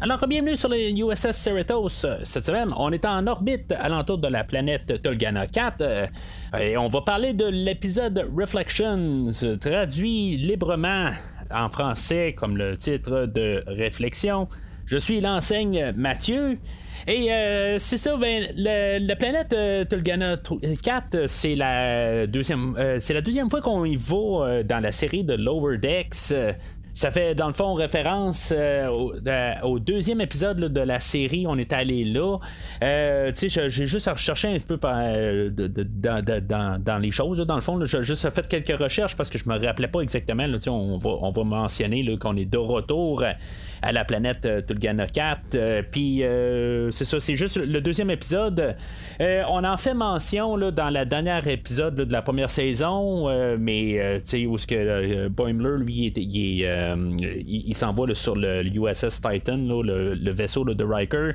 Alors, bienvenue sur le USS Cerritos. Cette semaine, on est en orbite alentour de la planète Tolgana 4 euh, et on va parler de l'épisode Reflections, traduit librement en français comme le titre de Réflexion. Je suis l'enseigne Mathieu. Et euh, c'est ça, ben, la planète euh, Tulgana 4, c'est la deuxième, c'est la deuxième fois qu'on y va dans la série de Lower Decks. Ça fait dans le fond référence euh, au, deuxième épisode de la série. On est allé là. Euh, j'ai juste recherché un peu euh, dans, les choses. dans le fond, j'ai juste fait quelques recherches parce que je me rappelais pas exactement. on, va, on va mentionner qu'on est de retour à la planète Tulgana 4. Puis c'est ça, c'est juste le deuxième épisode. on en fait mention dans la dernière épisode de la première saison, mais tu sais, où ce que Boimler, lui, il est il, s'en va sur le, USS Titan, le, vaisseau de Riker.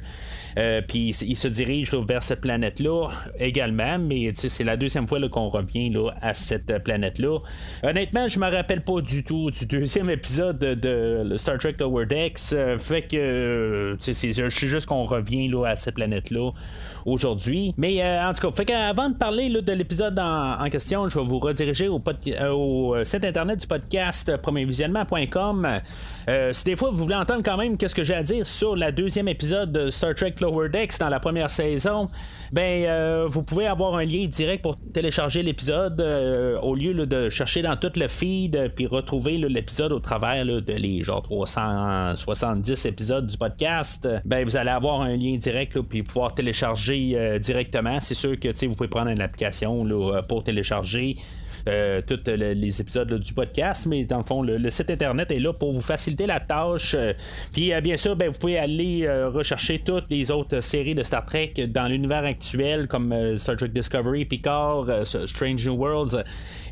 Euh, puis il, se dirige vers cette planète-là également, mais c'est la deuxième fois qu'on revient à cette planète-là. Honnêtement, je me rappelle pas du tout du deuxième épisode de, Star Trek Lower Decks. Euh, fait que c'est juste qu'on revient là, à cette planète-là aujourd'hui. Mais en tout cas, fait avant de parler de l'épisode en, question, je vais vous rediriger au, site internet du podcast premiervisionnement.com euh, si des fois vous voulez entendre quand même qu'est-ce que j'ai à dire sur la deuxième épisode de Star Trek Lower Decks dans la première saison, ben euh, vous pouvez avoir un lien direct pour télécharger l'épisode euh, au lieu de chercher dans tout le feed puis retrouver l'épisode au travers de les genre 370 épisodes du podcast. Ben vous allez avoir un lien direct puis pouvoir télécharger directement. C'est sûr que vous pouvez prendre une application pour télécharger. Euh, tous les épisodes du podcast, mais dans le fond, le, site internet est là pour vous faciliter la tâche. Euh, puis euh, bien sûr, ben, vous pouvez aller rechercher toutes les autres séries de Star Trek dans l'univers actuel, comme Star Trek Discovery, Picard, Strange New Worlds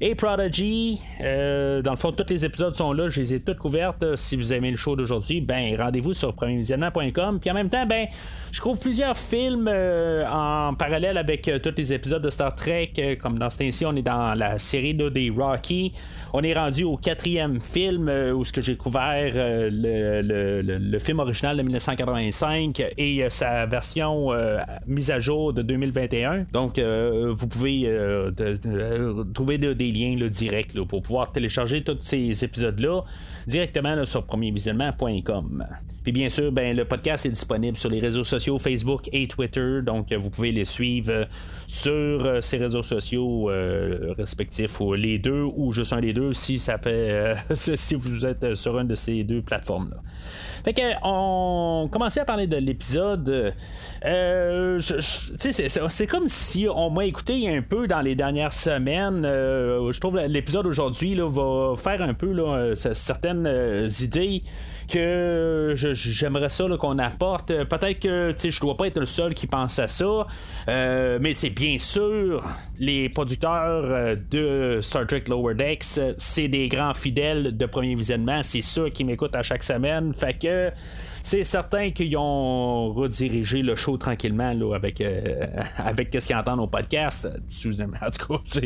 et Prodigy. dans le fond, tous les épisodes sont là, je les ai toutes couvertes. Si vous aimez le show d'aujourd'hui, ben rendez-vous sur premiervisionnement.com. Puis en même temps, ben je trouve plusieurs films en parallèle avec tous les épisodes de Star Trek, comme dans ce temps-ci, on est dans la série des Rocky. On est rendu au quatrième film euh, où ce que j'ai couvert euh, le, film original de 1985 et euh, sa version mise à jour de 2021. Donc, vous pouvez trouver des liens directs pour pouvoir télécharger tous ces épisodes-là directement sur premiervisionnement.com. Puis bien sûr, ben, le podcast est disponible sur les réseaux sociaux Facebook et Twitter, donc vous pouvez les suivre sur ces réseaux sociaux respectifs ou les deux ou juste un des deux si ça fait euh, si vous êtes sur une de ces deux plateformes là. Fait que on commençait à parler de l'épisode. Euh, c'est comme si on m'a écouté un peu dans les dernières semaines. Euh, je trouve l'épisode aujourd'hui va faire un peu là, certaines idées que j'aimerais ça qu'on apporte. Peut-être que je dois pas être le seul qui pense à ça, euh, mais c'est bien sûr, les producteurs euh, de Star Trek Lower Decks, c'est des grands fidèles de premier visionnement. C'est ceux qui m'écoutent à chaque semaine. Fait que c'est certain qu'ils ont redirigé le show tranquillement là, avec, euh, ce qu'ils entendent au podcast. En tout cas,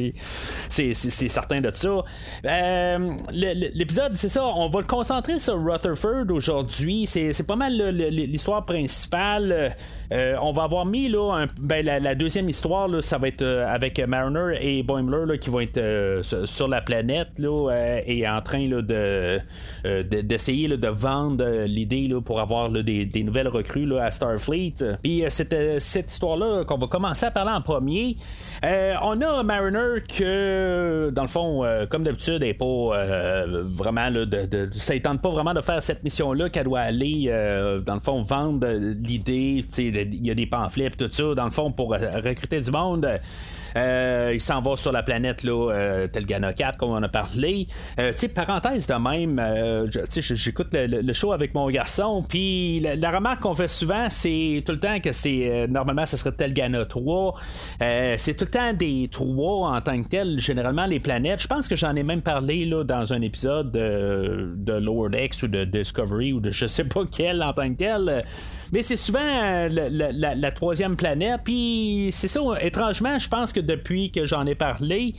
c'est, certain de ça. Euh, l'épisode, c'est ça, on va le concentrer sur Rutherford aujourd'hui. C'est, pas mal l'histoire principale. Euh, on va avoir mis là, ben, la, deuxième histoire, ça va être avec Mariner et Boimler qui vont être sur la planète là, et en train de, d'essayer de vendre l'idée pour avoir des, nouvelles recrues à Starfleet. Puis euh, c'était cette histoire-là qu'on va commencer à parler en premier. Euh, on a Mariner que, dans le fond, euh, comme d'habitude, n'est pas vraiment de, ça tente pas vraiment de faire cette mission-là qu'elle doit aller, dans le fond, vendre l'idée. Il y a des pamphlets et tout ça, dans le fond, pour recruter du monde. Il s'en va sur la planète là, là, Telgana 4, comme on a parlé. tu sais, parenthèse de même, j'écoute le, show avec mon garçon, puis la, remarque qu'on fait souvent, c'est tout le temps que c'est, normalement, ce serait Telgana 3. c'est tout le temps des 3 en tant que tel, généralement les planètes. Je pense que j'en ai même parlé là, dans un épisode de, Lord X ou de Discovery ou de je sais pas quel en tant que tel. Mais c'est souvent euh, la, troisième planète. Puis c'est ça, étrangement, je pense que depuis que j'en ai parlé,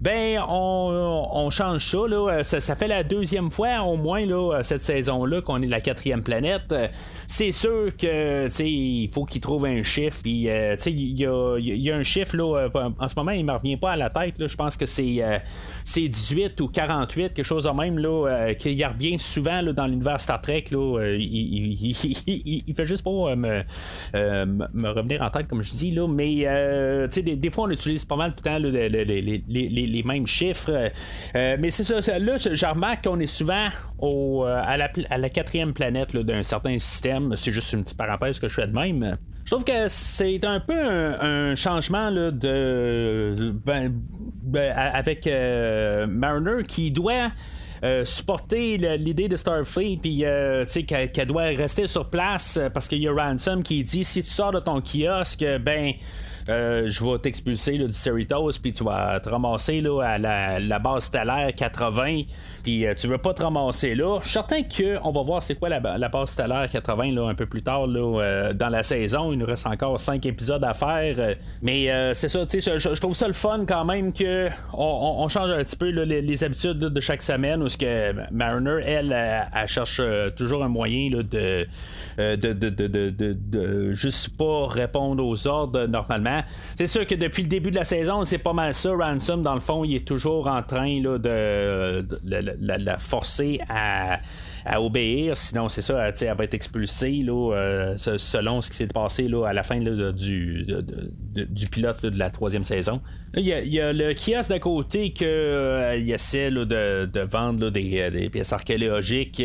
ben on, change ça, là. ça, fait la deuxième fois au moins là, cette saison-là qu'on est la quatrième planète. C'est sûr que il faut qu'il trouve un chiffre. Puis euh, il y a, un chiffre là, en ce moment, il ne me revient pas à la tête. Je pense que c'est, euh, c'est 18 ou 48, quelque chose de même là, euh, qu'il revient souvent là, dans l'univers Star Trek. Là, il, fait juste pas me, me, revenir en tête, comme je dis. Là, mais des, des fois, on utilise pas mal tout le temps les les mêmes chiffres. Euh, mais c'est ça, là, je, remarque qu'on est souvent euh, à, la, quatrième planète d'un certain système. C'est juste une petite parenthèse que je fais de même. Je trouve que c'est un peu un, changement de ben, ben, avec euh, Mariner qui doit supporter l'idée de Starfleet, puis qu'elle doit rester sur place parce qu'il y a Ransom qui dit si tu sors de ton kiosque, ben euh, je vais t'expulser du Cerritos, puis tu vas te ramasser là, à la, base stellaire 80, puis euh, tu veux pas te ramasser là. Je suis certain qu'on va voir c'est quoi la, base stellaire 80 là, un peu plus tard là, euh, dans la saison. Il nous reste encore 5 épisodes à faire, mais c'est ça, je, je, trouve ça le fun quand même que on, change un petit peu les, habitudes de chaque semaine, où ce que Mariner, elle, elle, cherche toujours un moyen de, de, de, de, de, juste pas répondre aux ordres normalement. C'est sûr que depuis le début de la saison, c'est pas mal ça. Ransom, dans le fond, il est toujours en train de, la forcer à à obéir, sinon c'est ça, elle va être expulsée là, euh, selon ce qui s'est passé là, à la fin du, du pilote de la troisième saison. Il y, a le kiosque d'à côté qu'il euh, essaie de, vendre euh, des, pièces archéologiques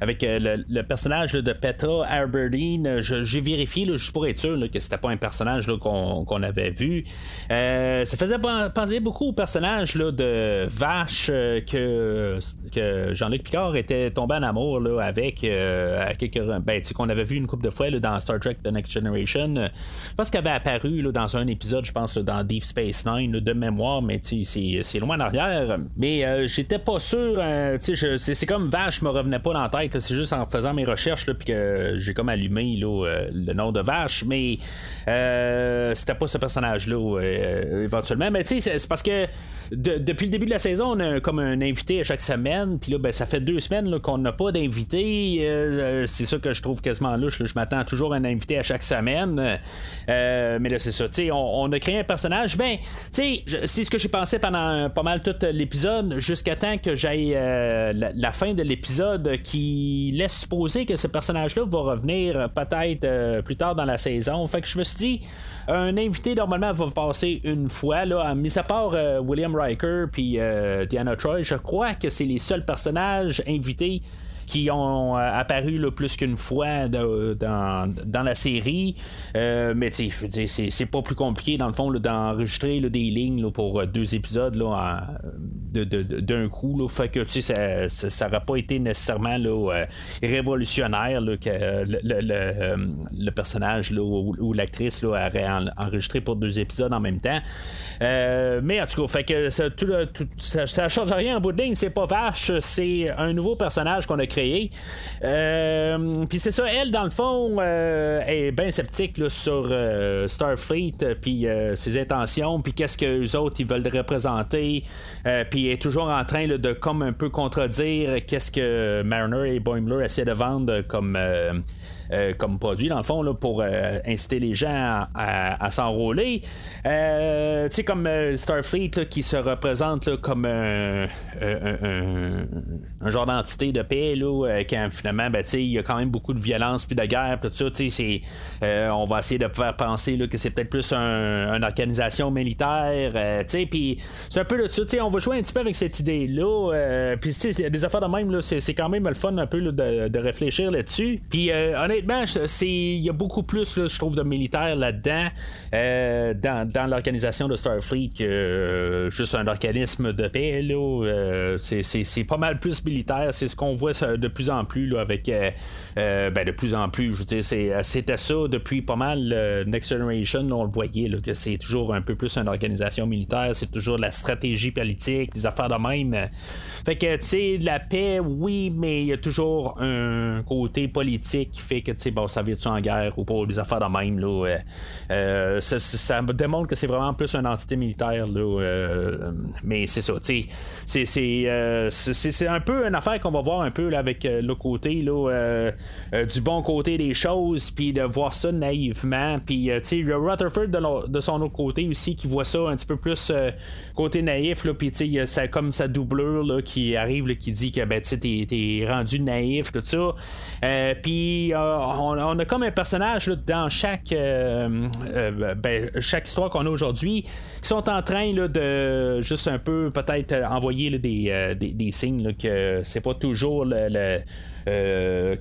avec le, personnage de Petra Aberdeen. J'ai vérifié juste pour être sûr que c'était pas un personnage qu'on avait vu. ça faisait penser beaucoup au personnage de Vache que, que Jean-Luc Picard était tombé en amour là, avec euh, quelques, ben, qu'on avait vu une couple de fois là, dans Star Trek The Next Generation. Je pense qu'elle avait apparu là, dans un épisode, je pense, dans Deep Space Nine de mémoire, mais c'est loin en arrière. Mais euh, j'étais pas sûr. Euh, c'est comme Vache me revenait pas dans la tête. C'est juste en faisant mes recherches puis que j'ai comme allumé le nom de Vache, mais c'était pas ce personnage-là éventuellement. Mais c'est parce que depuis le début de la saison, on a comme un invité à chaque semaine, puis là, ben, ça fait deux semaines qu'on n'a pas d'invité. Euh, c'est ça que je trouve quasiment louche. Je m'attends toujours à un invité à chaque semaine. Euh, mais là, c'est ça. On, on, a créé un personnage. Ben, c'est ce que j'ai pensé pendant pas mal tout l'épisode, jusqu'à temps que j'aille euh, la, fin de l'épisode qui laisse supposer que ce personnage-là va revenir peut-être plus tard dans la saison. Fait que je me suis dit, un invité normalement va passer une fois, là, mis à part William Riker puis Diana Troy, je crois que c'est les seuls personnages invités tem qui ont euh, apparu plus qu'une fois dans, la série. Euh, mais tu sais, je veux dire, c'est, pas plus compliqué dans le fond d'enregistrer des lignes pour euh, deux épisodes d'un coup. Fait que tu sais, ça n'aurait pas été nécessairement révolutionnaire que le, personnage ou, l'actrice aurait enregistré pour deux épisodes en même temps. mais en tout cas, ça, tout, change rien en bout de ligne, c'est pas vache, c'est un nouveau personnage qu'on a créé euh, puis c'est ça, elle, dans le fond, euh, est bien sceptique sur euh, Starfleet, puis ses intentions, puis qu'est-ce que les autres ils veulent représenter. puis est toujours en train de comme un peu contredire qu'est-ce que Mariner et Boimler essaient de vendre comme euh, comme produit, dans le fond, là, pour euh, inciter les gens à, s'enrôler. Euh, tu sais, comme Starfleet qui se représente comme un, un, genre d'entité de paix, là, quand finalement, ben, il y a quand même beaucoup de violence puis de guerre, tout ça. c'est on va essayer de faire penser là, que c'est peut-être plus une organisation militaire. puis c'est un peu là-dessus. On va jouer un petit peu avec cette idée-là. puis des affaires de même, c'est quand même le fun un peu de, réfléchir là-dessus. Puis honnêtement, honnêtement, il y a beaucoup plus, je trouve, de militaires là-dedans, dans, l'organisation de Starfleet que juste un organisme de paix. c'est, pas mal plus militaire. C'est ce qu'on voit de plus en plus avec. ben, de plus en plus, je veux dire, c'était ça depuis pas mal Next Generation. on le voyait, que c'est toujours un peu plus une organisation militaire. C'est toujours de la stratégie politique, des affaires de même. Fait que, tu sais, la paix, oui, mais il y a toujours un côté politique qui fait que, tu sais, bon, ça vient-tu en guerre ou pas, des affaires de même, là. Euh, euh, ça, me démontre que c'est vraiment plus une entité militaire, là. Euh, mais c'est ça, tu sais, c'est un peu une affaire qu'on va voir un peu là, avec le côté, là, du bon côté des choses, puis de voir ça naïvement. Puis, tu sais, il y a Rutherford de, son autre côté aussi qui voit ça un petit peu plus côté naïf, là, puis, tu sais, comme sa doublure, là, qui arrive, qui dit que, ben, tu sais, t'es rendu naïf, tout ça. Euh, puis euh, on, a comme un personnage dans chaque euh, ben, chaque histoire qu'on a aujourd'hui qui sont en train de juste un peu peut-être envoyer des, des, signes que c'est pas toujours le euh,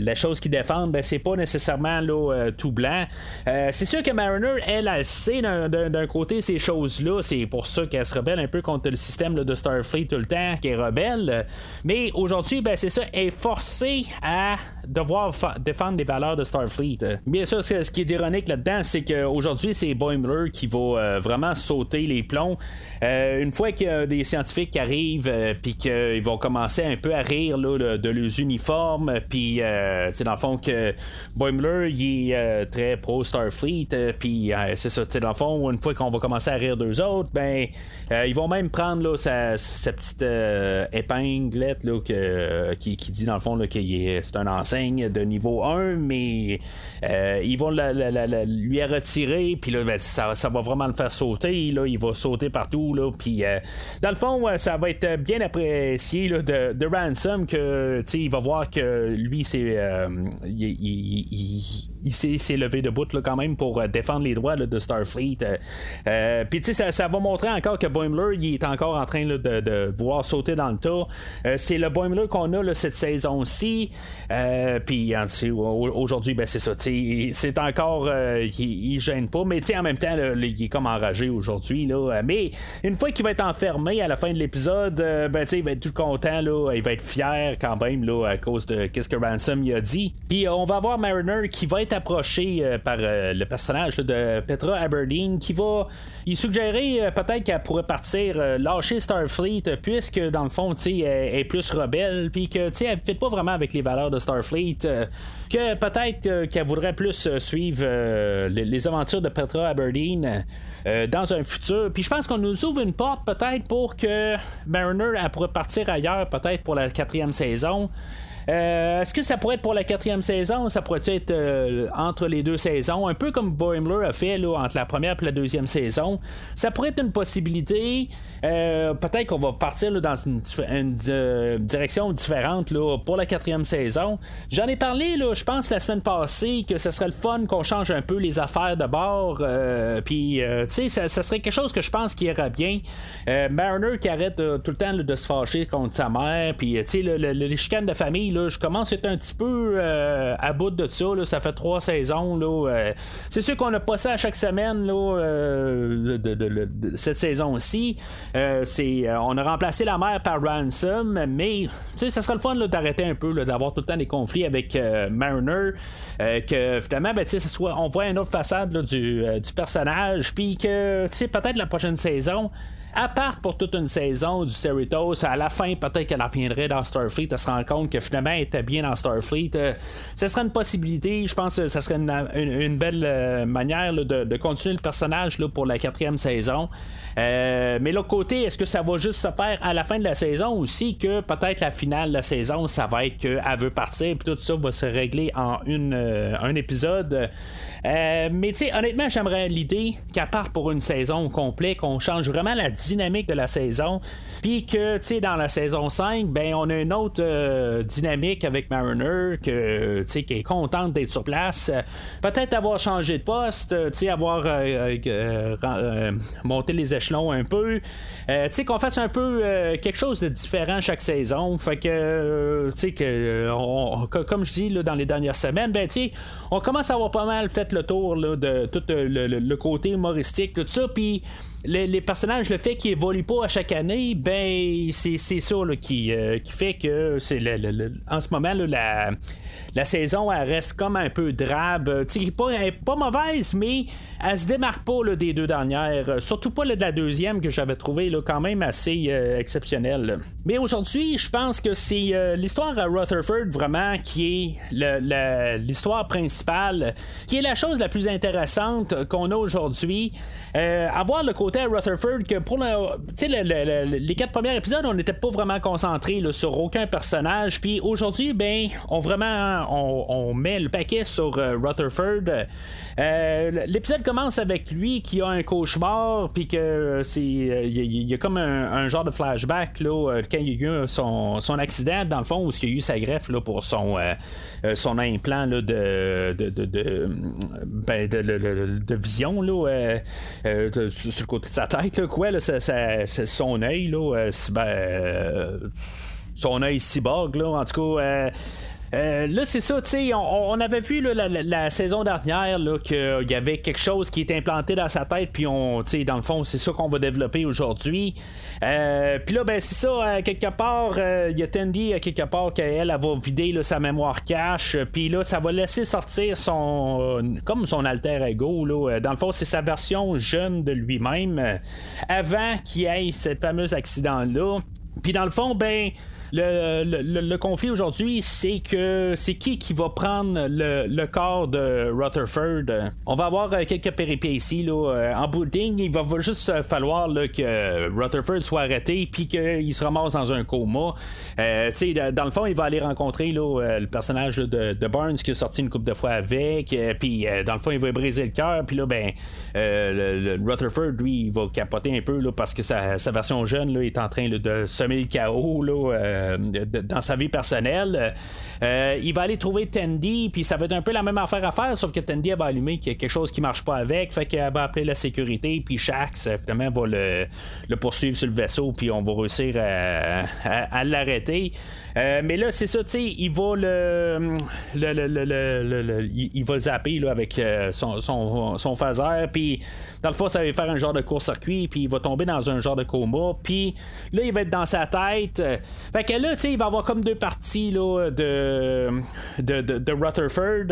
la, chose qu'ils défendent, ben, c'est pas nécessairement là, euh, tout blanc. Euh, c'est sûr que Mariner, elle, elle sait d'un côté ces choses-là. C'est pour ça qu'elle se rebelle un peu contre le système de Starfleet tout le temps, qu'elle est rebelle. Mais aujourd'hui, ben, c'est ça, elle est forcée à devoir défendre les valeurs de Starfleet. Bien sûr, ce qui est ironique là-dedans, c'est qu'aujourd'hui, c'est Boimler qui va vraiment sauter les plombs. une fois qu'il y a des scientifiques qui arrivent, puis qu'ils vont commencer un peu à rire de leurs uniformes, puis euh, dans le fond que Boimler il est euh, très pro Starfleet, euh, puis c'est ça, dans le fond, une fois qu'on va commencer à rire d'eux autres, ben ils vont même prendre là, sa, petite épinglette là, que, qui, dit dans le fond que c'est un enseigne de niveau 1, mais ils vont lui retirer, puis là, ben, ça, va vraiment le faire sauter, là, il va sauter partout, là, puis dans le fond, ça va être bien apprécié de, de Ransom que il va voir que lui c'est euh, il, s'est levé debout là, quand même pour euh, défendre les droits de Starfleet. Euh, puis ça, ça va montrer encore que Boimler il est encore en train de, de, vouloir sauter dans le tas. c'est le Boimler qu'on a cette saison-ci. Puis aujourd'hui, ben, c'est ça. C'est encore. il, il, gêne pas. Mais en même temps, il est comme enragé aujourd'hui. Mais une fois qu'il va être enfermé à la fin de l'épisode, ben, il va être tout content. Là, il va être fier quand même là, à cause de ce que Ransom y a dit. Puis euh, on va voir Mariner qui va être approché euh, par euh, le personnage de Petra Aberdeen qui va il suggérer peut-être qu'elle pourrait partir lâcher Starfleet puisque dans le fond elle est plus rebelle puis que elle ne fait pas vraiment avec les valeurs de Starfleet que peut-être qu'elle voudrait plus suivre les, aventures de Petra Aberdeen dans un futur. Puis je pense qu'on nous ouvre une porte peut-être pour que Mariner elle pourrait partir ailleurs, peut-être pour la quatrième saison. Euh, est-ce que ça pourrait être pour la quatrième saison? Ça pourrait être euh, entre les deux saisons, un peu comme Boimler a fait là, entre la première et la deuxième saison. Ça pourrait être une possibilité. Euh, peut-être qu'on va partir dans une, direction différente là, pour la quatrième saison. J'en ai parlé, je pense, la semaine passée, que ce serait le fun qu'on change un peu les affaires de bord. Puis, tu sais, ça, serait quelque chose que je pense qui irait bien. Mariner qui arrête tout le temps de se fâcher contre sa mère. Puis, tu sais, le, les chicanes de famille, je commence à être un petit peu euh, à bout de ça. Ça fait trois saisons. Euh. c'est sûr qu'on a pas ça à chaque semaine euh, cette saison-ci. on a remplacé la mère par Ransom, mais ça serait le fun d'arrêter un peu, d'avoir tout le temps des conflits avec Mariner. que finalement, ben, on voit une autre façade du, du personnage, puis que peut-être la prochaine saison à part pour toute une saison du Cerritos, à la fin, peut-être qu'elle reviendrait dans Starfleet, elle se rend compte que finalement elle était bien dans Starfleet. Euh, ce serait une possibilité, je pense que ce serait une, belle euh, manière de, continuer le personnage pour la quatrième saison. Euh, mais l'autre côté, est-ce que ça va juste se faire à la fin de la saison aussi que peut-être la finale de la saison, ça va être qu'elle veut partir, puis tout ça va se régler en une, un épisode. mais tu sais, honnêtement, j'aimerais l'idée qu'elle parte pour une saison complète, qu'on change vraiment la dynamique de la saison. Puis que, tu sais, dans la saison 5, ben, on a une autre euh, dynamique avec Mariner que, qui est contente d'être sur place. Peut-être avoir changé de poste, tu sais, avoir monté les échelons un peu. tu sais, qu'on fasse un peu quelque chose de différent chaque saison. Fait que, tu sais, que, comme je dis là, dans les dernières semaines, ben, tu on commence à avoir pas mal fait le tour de tout le, côté humoristique, tout ça. Puis les, personnages, le fait qu'ils évoluent pas à chaque année, ben c'est, ça qui, euh, qui fait que c'est en ce moment la, la saison reste comme un peu drabe. Pas, elle est pas mauvaise, mais elle se démarque pas des deux dernières. Surtout pas de la deuxième que j'avais trouvé quand même assez euh, exceptionnelle. Mais aujourd'hui, je pense que c'est euh, l'histoire à Rutherford vraiment qui est l'histoire principale, qui est la chose la plus intéressante qu'on a aujourd'hui. avoir le côté à Rutherford que pour les quatre premiers épisodes, on n'était pas vraiment concentré sur aucun personnage. Puis aujourd'hui, ben, on vraiment on, met le paquet sur euh, Rutherford. Euh, l'épisode commence avec lui qui a un cauchemar, puis que c'est il y, a comme un, genre de flashback là, quand il y a eu son, son accident dans le fond où il y a eu sa greffe là, pour son euh, son implant là, de de, de, ben, de, vision là, sur le côté de sa tête quoi son œil là, ben, son œil cyborg là. En tout cas euh, là, c'est ça, tu sais, on, avait vu la, saison dernière qu'il y avait quelque chose qui était implanté dans sa tête, puis on, tu sais, dans le fond, c'est ça qu'on va développer aujourd'hui. Euh, puis là, ben, c'est ça, quelque part, euh, il y a Tandy, à quelque part, qu'elle, elle va vider sa mémoire cache, puis là, ça va laisser sortir son, comme son alter ego, là. Dans le fond, c'est sa version jeune de lui-même, avant qu'il ait ce fameux accident-là. Puis dans le fond, ben, le, conflit aujourd'hui, c'est que c'est qui qui va prendre le, corps de Rutherford? On va avoir euh, quelques péripéties. Là. Euh, en bout de ligne, il va juste euh, falloir que Rutherford soit arrêté puis qu'il se ramasse dans un coma. dans le fond, il va aller rencontrer le personnage de, Burns qui a sorti une coupe de fois avec. puis dans le fond, il va briser le cœur. Puis là, ben, le, Rutherford, lui, il va capoter un peu parce que sa, version jeune est en train de semer le chaos. Là, euh, dans sa vie personnelle. Euh, il va aller trouver Tandy, puis ça va être un peu la même affaire à faire, sauf que Tandy va allumer qu'il y a quelque chose qui marche pas avec, fait qu'elle va appeler la sécurité, puis Shax finalement va le, poursuivre sur le vaisseau, puis on va réussir à, l'arrêter. Euh, mais là, c'est ça, tu sais, il va le, il, va le zapper avec son, son, son phaser, puis dans le fond, ça va faire un genre de court-circuit, puis il va tomber dans un genre de coma, puis là, il va être dans sa tête. Fait là, tu sais, il va avoir comme deux parties là, de, de, de, Rutherford.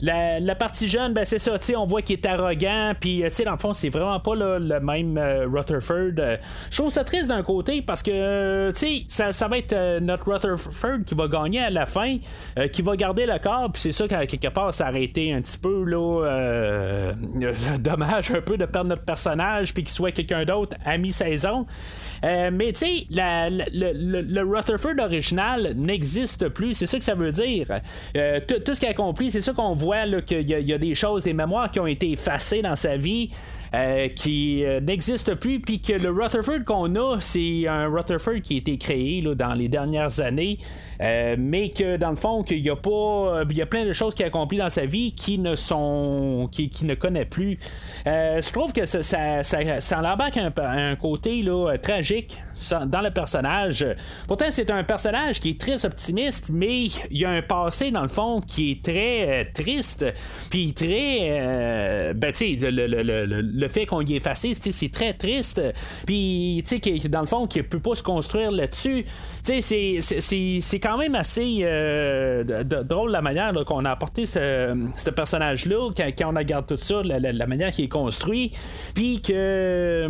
La, partie jeune, ben c'est ça, tu sais, on voit qu'il est arrogant, puis tu sais, dans le fond, c'est vraiment pas le même euh, Rutherford. Je trouve ça triste d'un côté parce que, tu sais, ça, ça, va être euh, notre Rutherford qui va gagner à la fin, euh, qui va garder le corps, puis c'est ça qu'à quelque part, ça un petit peu, là, dommage un peu de perdre notre personnage puis qu'il soit quelqu'un d'autre à mi-saison. Euh, mais tu sais, le, Rutherford original n'existe plus. C'est ça que ça veut dire. Euh, tout ce qu'il a accompli, c'est ça qu'on voit qu'il y, a des choses, des mémoires qui ont été effacées dans sa vie. Euh, qui euh, n'existe plus, puis que le Rutherford qu'on a, c'est un Rutherford qui a été créé là, dans les dernières années, euh, mais que dans le fond, qu'il y a pas, il y a plein de choses qu'il a accompli dans sa vie qui ne sont, qui, ne connaît plus. je trouve que ça, ça, ça, ça un côté là, tragique dans le personnage. Pourtant, c'est un personnage qui est très optimiste, mais il y a un passé, dans le fond, qui est très euh, triste, puis très. Euh, ben, tu sais, le, le, le, le, fait qu'on y ait effacé, c'est très triste, puis, tu sais, dans le fond, qu'il ne peut pas se construire là-dessus. Tu sais, c'est quand même assez euh, drôle la manière qu'on a apporté ce, personnage-là, quand, quand, on regarde tout ça, la, manière qu'il est construit, puis que,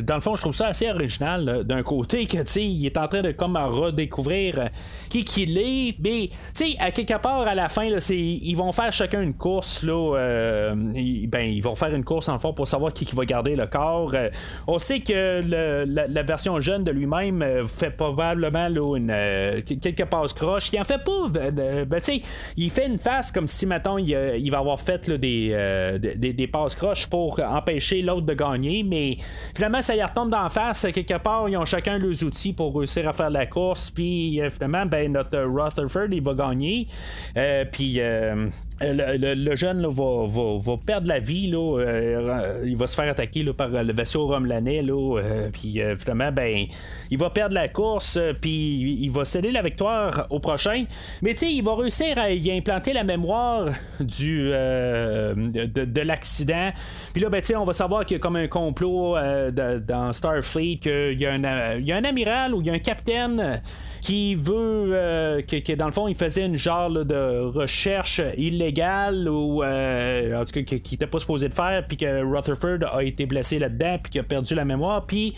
dans le fond, je trouve ça assez original d'un côté que tu il est en train de comme redécouvrir euh, qui qu'il est mais tu sais à quelque part à la fin là, ils vont faire chacun une course là euh, ben ils vont faire une course en fond, pour savoir qui, va garder le corps. on sait que la, version jeune de lui-même fait probablement une, quelques passes croches. Il en fait pas. ben, tu sais, il fait une face comme si, maintenant il, va avoir fait des, des, des passes croches pour empêcher l'autre de gagner, mais finalement, ça y retombe d'en face. Quelque part, ils ont chacun leurs outils pour réussir à faire la course, puis finalement, ben, notre Rutherford, il va gagner. puis le, jeune va, perdre la vie. Là, euh, il va se faire attaquer par le vaisseau Romlanais. Euh, puis euh, ben, il va perdre la course. Puis il va céder la victoire au prochain. Mais il va réussir à y implanter la mémoire du, de, l'accident. Puis là, ben, on va savoir qu'il y a comme un complot dans Starfleet, qu'il y, a un, il y a un amiral ou un capitaine qui veut euh, que, dans le fond il faisait une genre de recherche illégale ou euh, en tout cas qui n'était pas supposé de faire puis que Rutherford a été blessé là-dedans puis qu'il a perdu la mémoire puis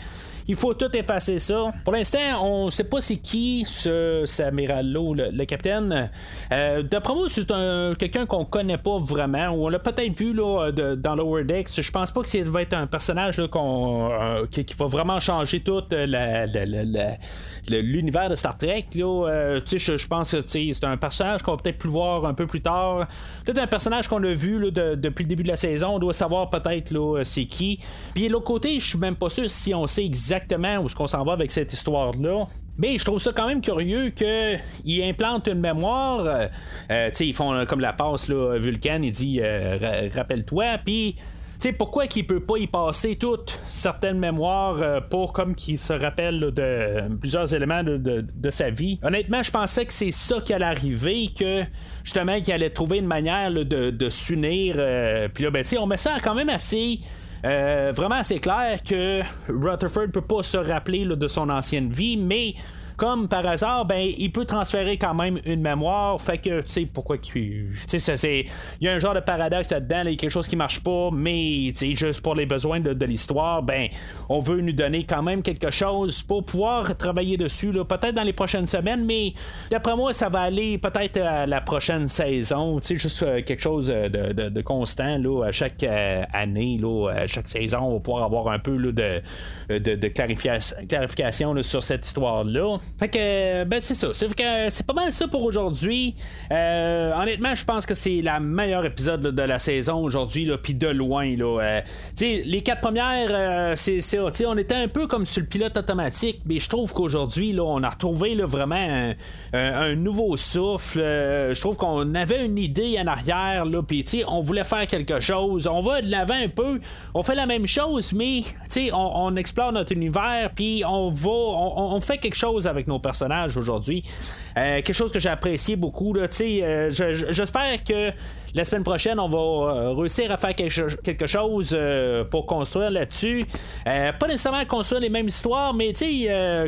il faut tout effacer ça. Pour l'instant, on sait pas c'est qui ce, amiral le, le, capitaine. Euh, D'après moi, c'est quelqu'un qu'on connaît pas vraiment, on l'a peut-être vu là, dans Lower Decks. Je pense pas que ça va être un personnage là, euh, qui, va vraiment changer tout l'univers de Star Trek. Euh, je, pense que c'est un personnage qu'on va peut-être plus voir un peu plus tard. Peut-être un personnage qu'on a vu depuis le début de la saison. On doit savoir peut-être c'est qui. Puis de l'autre côté, je suis même pas sûr si on sait exactement exactement où est-ce qu'on s'en va avec cette histoire-là. Mais je trouve ça quand même curieux qu'ils implantent une mémoire. Euh, euh, ils font euh, comme la passe, là, Vulcan, il dit Rappelle-toi, puis. sais pourquoi qu'il peut pas y passer toutes certaines mémoires pour comme qu'il se rappelle de plusieurs éléments de, sa vie? Honnêtement, je pensais que c'est ça qui allait arriver, que justement qu'il allait trouver une manière de, de s'unir. Puis là, ben, on met ça quand même assez euh, vraiment, c'est clair que Rutherford peut pas se rappeler de son ancienne vie, mais comme par hasard, ben, il peut transférer quand même une mémoire. Fait que, tu sais, pourquoi. Tu sais. Il y a un genre de paradoxe là-dedans, il y a quelque chose qui marche pas, mais, tu sais, juste pour les besoins de, l'histoire, ben, on veut nous donner quand même quelque chose pour pouvoir travailler dessus, peut-être dans les prochaines semaines, mais d'après moi, ça va aller peut-être à la prochaine saison, tu sais, juste euh, quelque chose de, constant, là, à chaque euh, année, là, à chaque saison, on va pouvoir avoir un peu de, de, clarification, sur cette histoire-là. Fait que, ben, c'est ça. C'est, pas mal ça pour aujourd'hui. Euh, honnêtement, je pense que c'est la meilleure épisode de la saison aujourd'hui, puis de loin. Là. Euh, les quatre premières, euh, c'est, on était un peu comme sur le pilote automatique, mais je trouve qu'aujourd'hui, là, on a retrouvé là, vraiment un, nouveau souffle. je trouve qu'on avait une idée en arrière, puis on voulait faire quelque chose. On va de l'avant un peu. On fait la même chose, mais on, on explore notre univers, puis on va, on, on fait quelque chose avec avec nos personnages aujourd'hui. Euh, quelque chose que j'ai apprécié beaucoup. Euh, j'espère que la semaine prochaine, on va euh, réussir à faire quelque, chose pour construire là-dessus. pas nécessairement construire les mêmes histoires, mais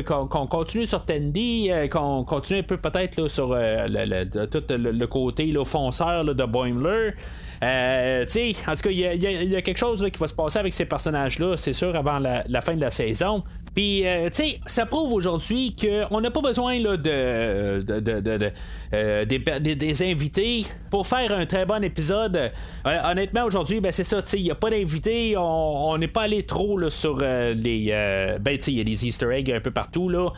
qu'on continue sur Tandy, qu'on continue un peu peut-être sur le, tout le, côté fonceur de Boimler. en tout cas, il y, a quelque chose qui va se passer avec ces personnages-là, c'est sûr, avant la, fin de la saison. Puis, tu sais, ça prouve aujourd'hui qu'on n'a pas besoin là, de, euh, des, invités pour faire un très bon épisode. Euh, honnêtement, aujourd'hui, ben, c'est ça, il n'y a pas d'invités. On n'est pas allé trop sur euh, les. ben, il y a des Easter eggs un peu partout, là.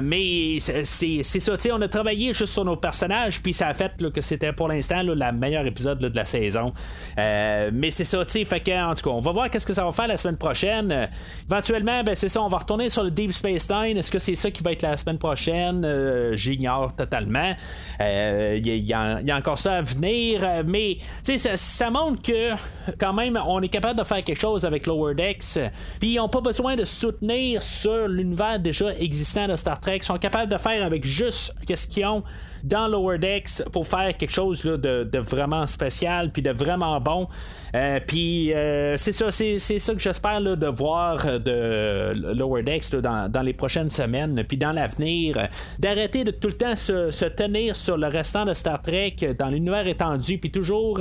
mais c'est ça, on a travaillé juste sur nos personnages, puis ça a fait que c'était pour l'instant le meilleur épisode de la saison. mais c'est ça, tu fait que, en tout cas, on va voir qu'est-ce que ça va faire la semaine prochaine. éventuellement, ben, c'est ça, on va retourner sur le Deep Space Nine. Est-ce que c'est ça qui va être la semaine prochaine? J'ignore totalement. Il euh, y, a encore ça à venir, euh, mais ça, ça montre que quand même on est capable de faire quelque chose avec Lower Decks. Puis ils n'ont pas besoin de soutenir sur l'univers déjà existant de Star Trek. Ils sont capables de faire avec juste ce qu'ils ont dans Lower Decks pour faire quelque chose de, vraiment spécial puis de vraiment bon. Euh, puis c'est ça, c'est, ça que j'espère de voir de Lower Decks dans, les prochaines semaines, puis dans l'avenir, d'arrêter de tout le temps se, tenir sur le restant de Star Trek dans l'univers étendu, puis toujours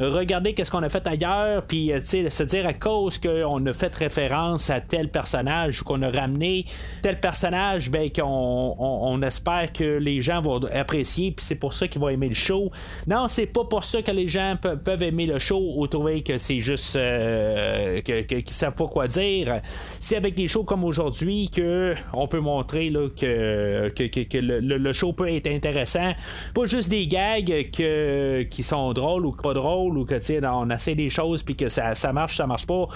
regarder qu'est-ce qu'on a fait ailleurs, puis se dire à cause qu'on a fait référence à tel personnage ou qu'on a ramené tel personnage, ben qu'on on, espère que les gens vont apprécier, puis c'est pour ça qu'ils vont aimer le show. Non, c'est pas pour ça que les gens peuvent aimer le show ou trouver que c'est juste euh, qu'ils savent pas quoi dire. C'est avec des shows comme aujourd'hui que on peut montrer que, le, show peut être intéressant. Pas juste des gags qui sont drôles ou pas drôles ou que on essaie des choses puis que ça, ça marche, ça marche pas.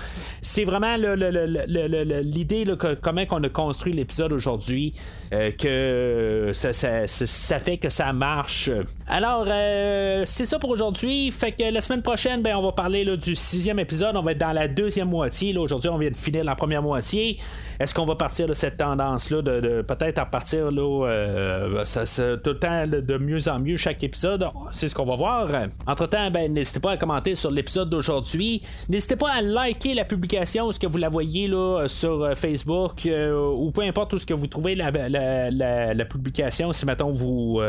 C'est vraiment l'idée comment on a construit l'épisode aujourd'hui euh, que ça, fait que ça marche. Alors, euh, c'est ça pour aujourd'hui. Fait que la semaine prochaine, ben, on va parler là, du sixième épisode. On va être dans la deuxième moitié. Aujourd'hui, on vient de finir la première moitié. Est-ce qu'on va partir de cette tendance-là, de, peut-être à partir là, euh, ça, tout le temps de mieux en mieux chaque épisode? C'est ce qu'on va voir. Entre-temps, ben, n'hésitez pas à commenter sur l'épisode d'aujourd'hui. N'hésitez pas à liker la publication, ce que vous la voyez là, sur Facebook ou peu importe où ce que vous trouvez la, la, publication. Si maintenant vous,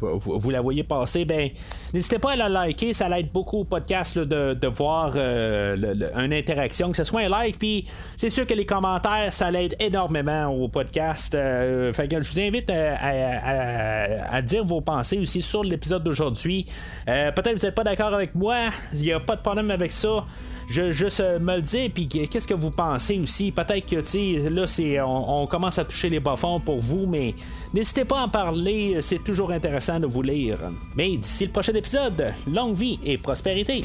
vous, la voyez passer, ben n'hésitez pas à la liker. Ça aide beaucoup au podcast de, de, voir une interaction, que ce soit un like. Puis c'est sûr que les commentaires, ça aide énormément au podcast. Euh, que je vous invite à, dire vos pensées aussi sur l'épisode d'aujourd'hui. Euh, peut-être que vous n'êtes pas d'accord avec moi, il n'y a pas de problème avec ça. Je euh, me le dire, puis qu'est-ce que vous pensez aussi? Peut-être que, tu là, c'est, on, commence à toucher les bas-fonds pour vous, mais n'hésitez pas à en parler, c'est toujours intéressant de vous lire. Mais d'ici le prochain épisode, longue vie et prospérité.